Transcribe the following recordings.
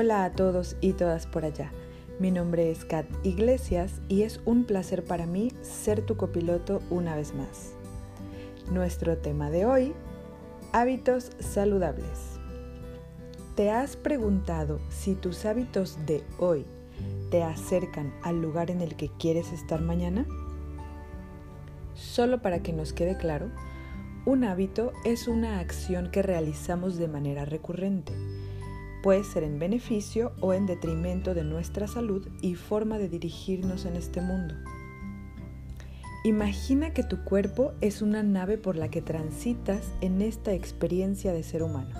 Hola a todos y todas por allá. Mi nombre es Kat Iglesias y es un placer para mí ser tu copiloto una vez más. Nuestro tema de hoy, hábitos saludables. ¿Te has preguntado si tus hábitos de hoy te acercan al lugar en el que quieres estar mañana? Solo para que nos quede claro, un hábito es una acción que realizamos de manera recurrente Puede ser en beneficio o en detrimento de nuestra salud y forma de dirigirnos en este mundo. Imagina que tu cuerpo es una nave por la que transitas en esta experiencia de ser humano.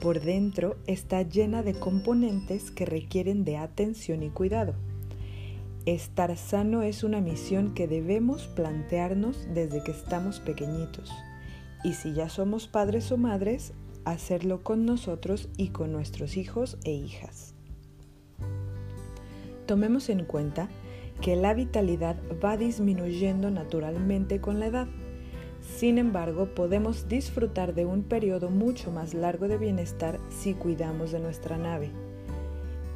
Por dentro está llena de componentes que requieren de atención y cuidado. Estar sano es una misión que debemos plantearnos desde que estamos pequeñitos. Y si ya somos padres o madres, hacerlo con nosotros y con nuestros hijos e hijas. Tomemos en cuenta que la vitalidad va disminuyendo naturalmente con la edad. Sin embargo, podemos disfrutar de un periodo mucho más largo de bienestar si cuidamos de nuestra nave.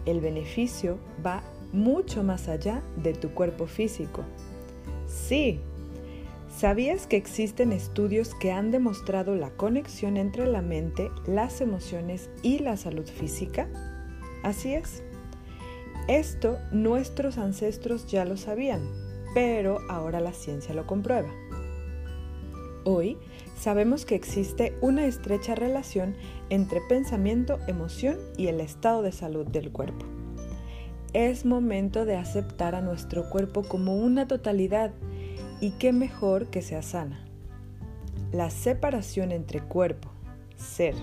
El beneficio va mucho más allá de tu cuerpo físico. Sí, ¿Sabías que existen estudios que han demostrado la conexión entre la mente, las emociones y la salud física? Así es. Esto nuestros ancestros ya lo sabían, pero ahora la ciencia lo comprueba. Hoy sabemos que existe una estrecha relación entre pensamiento, emoción y el estado de salud del cuerpo. Es momento de aceptar a nuestro cuerpo como una totalidad y qué mejor que sea sana. La separación entre cuerpo, ser,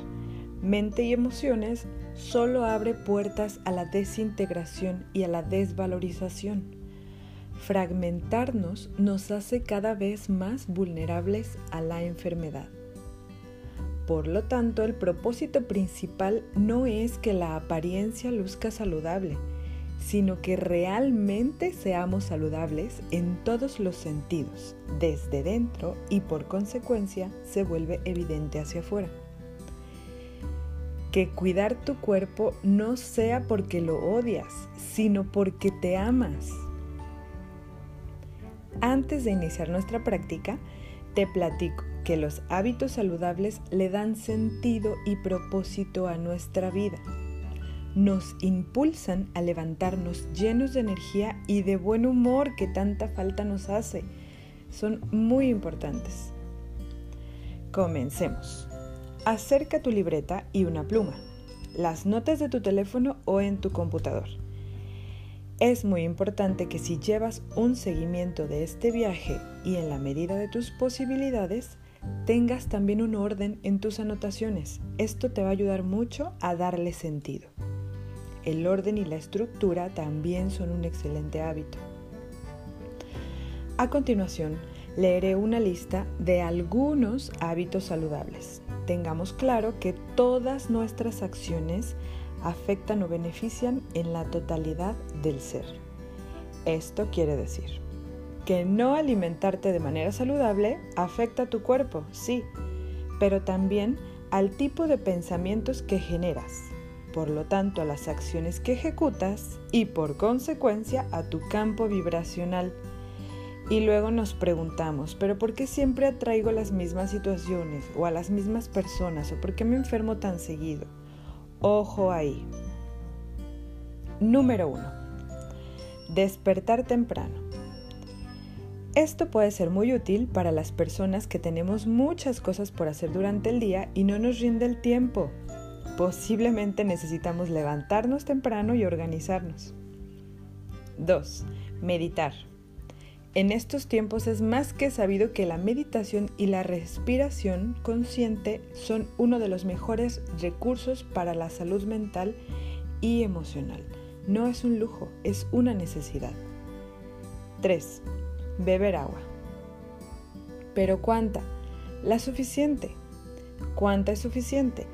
mente y emociones solo abre puertas a la desintegración y a la desvalorización. Fragmentarnos nos hace cada vez más vulnerables a la enfermedad. Por lo tanto, el propósito principal no es que la apariencia luzca saludable, sino que realmente seamos saludables en todos los sentidos, desde dentro y por consecuencia se vuelve evidente hacia afuera. Que cuidar tu cuerpo no sea porque lo odias, sino porque te amas. Antes de iniciar nuestra práctica, te platico que los hábitos saludables le dan sentido y propósito a nuestra vida nos impulsan a levantarnos llenos de energía y de buen humor que tanta falta nos hace. Son muy importantes. Comencemos. Acerca tu libreta y una pluma, las notas de tu teléfono o en tu computador. Es muy importante que si llevas un seguimiento de este viaje y en la medida de tus posibilidades, tengas también un orden en tus anotaciones. Esto te va a ayudar mucho a darle sentido. El orden y la estructura también son un excelente hábito. A continuación, leeré una lista de algunos hábitos saludables. Tengamos claro que todas nuestras acciones afectan o benefician en la totalidad del ser. Esto quiere decir que no alimentarte de manera saludable afecta a tu cuerpo, sí, pero también al tipo de pensamientos que generas, por lo tanto a las acciones que ejecutas y por consecuencia a tu campo vibracional. Y luego nos preguntamos, ¿pero por qué siempre atraigo las mismas situaciones o a las mismas personas o por qué me enfermo tan seguido? Ojo ahí. Número 1. Despertar temprano. Esto puede ser muy útil para las personas que tenemos muchas cosas por hacer durante el día y no nos rinde el tiempo Posiblemente necesitamos levantarnos temprano y organizarnos. 2. Meditar. En estos tiempos es más que sabido que la meditación y la respiración consciente son uno de los mejores recursos para la salud mental y emocional. No es un lujo, es una necesidad. 3. Beber agua. ¿Pero cuánta? La suficiente. ¿Cuánta es suficiente?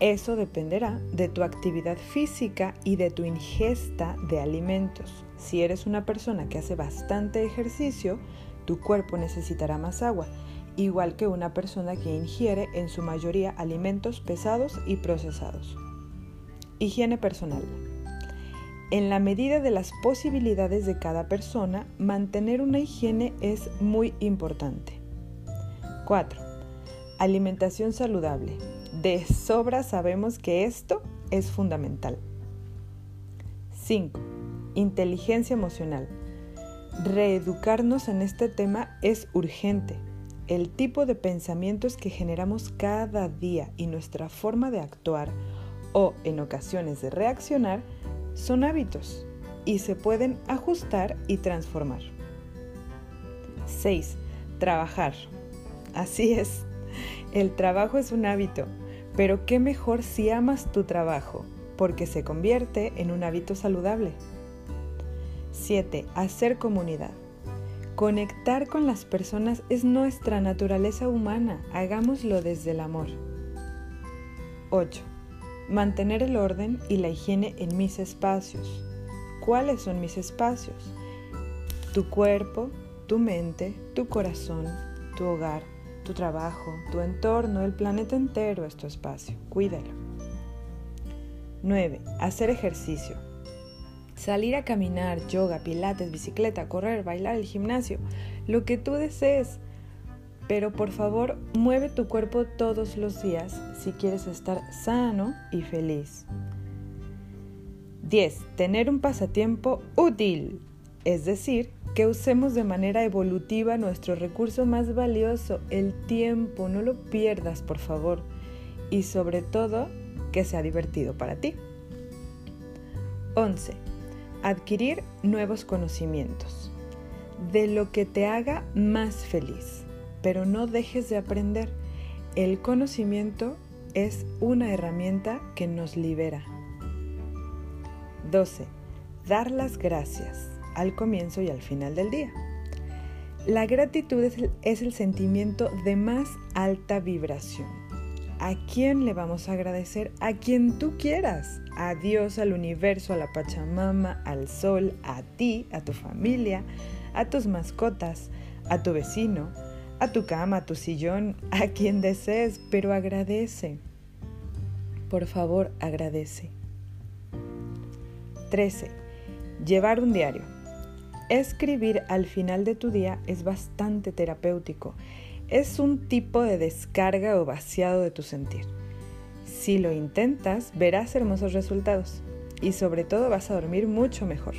Eso dependerá de tu actividad física y de tu ingesta de alimentos. Si eres una persona que hace bastante ejercicio, tu cuerpo necesitará más agua, igual que una persona que ingiere en su mayoría alimentos pesados y procesados. Higiene personal. En la medida de las posibilidades de cada persona, mantener una higiene es muy importante. 4. Alimentación saludable. De sobra sabemos que esto es fundamental. 5. Inteligencia emocional. Reeducarnos en este tema es urgente. El tipo de pensamientos que generamos cada día y nuestra forma de actuar o en ocasiones de reaccionar son hábitos y se pueden ajustar y transformar. 6. Trabajar. Así es, el trabajo es un hábito, pero qué mejor si amas tu trabajo, porque se convierte en un hábito saludable. 7. Hacer comunidad. Conectar con las personas es nuestra naturaleza humana, hagámoslo desde el amor. 8. Mantener el orden y la higiene en mis espacios. ¿Cuáles son mis espacios? Tu cuerpo, tu mente, tu corazón, tu hogar, tu trabajo, tu entorno, el planeta entero es tu espacio. Cuídalo. 9. Hacer ejercicio. Salir a caminar, yoga, pilates, bicicleta, correr, bailar, el gimnasio, lo que tú desees. Pero por favor, mueve tu cuerpo todos los días si quieres estar sano y feliz. 10. Tener un pasatiempo útil, es decir, que usemos de manera evolutiva nuestro recurso más valioso, el tiempo. No lo pierdas, por favor. Y sobre todo, que sea divertido para ti. 11. Adquirir nuevos conocimientos. De lo que te haga más feliz. Pero no dejes de aprender. El conocimiento es una herramienta que nos libera. 12. Dar las gracias al comienzo y al final del día. La gratitud es el, sentimiento de más alta vibración. ¿A quién le vamos a agradecer? A quien tú quieras. A Dios, al universo, a la Pachamama, al sol, a ti, a tu familia, a tus mascotas, a tu vecino, a tu cama, a tu sillón, a quien desees, pero agradece. Por favor, agradece. 13. Llevar un diario. Escribir al final de tu día es bastante terapéutico. Es un tipo de descarga o vaciado de tu sentir. Si lo intentas, verás hermosos resultados y sobre todo vas a dormir mucho mejor.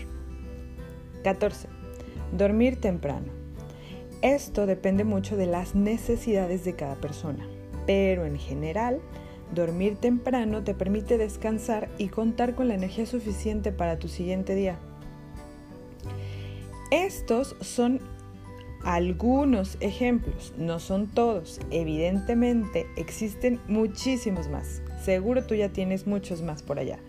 14. Dormir temprano. Esto depende mucho de las necesidades de cada persona, pero en general, dormir temprano te permite descansar y contar con la energía suficiente para tu siguiente día. Estos son algunos ejemplos, no son todos. Evidentemente existen muchísimos más. Seguro tú ya tienes muchos más por allá.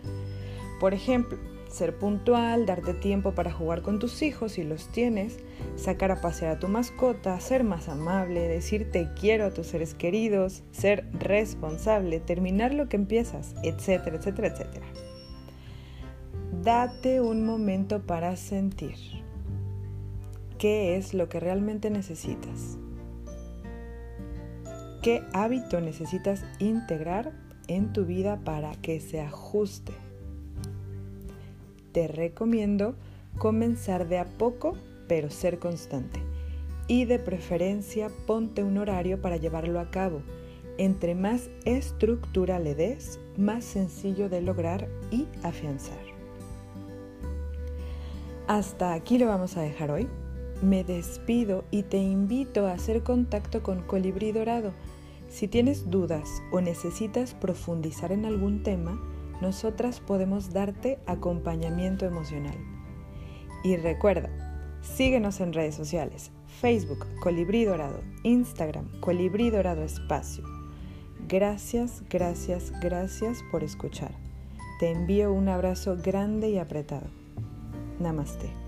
Por ejemplo, ser puntual, darte tiempo para jugar con tus hijos si los tienes, sacar a pasear a tu mascota, ser más amable, decir te quiero a tus seres queridos, ser responsable, terminar lo que empiezas, etcétera, etcétera, etcétera. Date un momento para sentir qué es lo que realmente necesitas. ¿Qué hábito necesitas integrar en tu vida para que se ajuste? Te recomiendo comenzar de a poco, pero ser constante. Y de preferencia ponte un horario para llevarlo a cabo. Entre más estructura le des, más sencillo de lograr y afianzar. Hasta aquí lo vamos a dejar hoy me despido y te invito a hacer contacto con Colibrí Dorado. Si tienes dudas o necesitas profundizar en algún tema, nosotras podemos darte acompañamiento emocional. Y recuerda, síguenos en redes sociales, Facebook Colibrí Dorado, Instagram Colibrí Dorado Espacio. Gracias, gracias, gracias por escuchar. Te envío un abrazo grande y apretado. Namaste.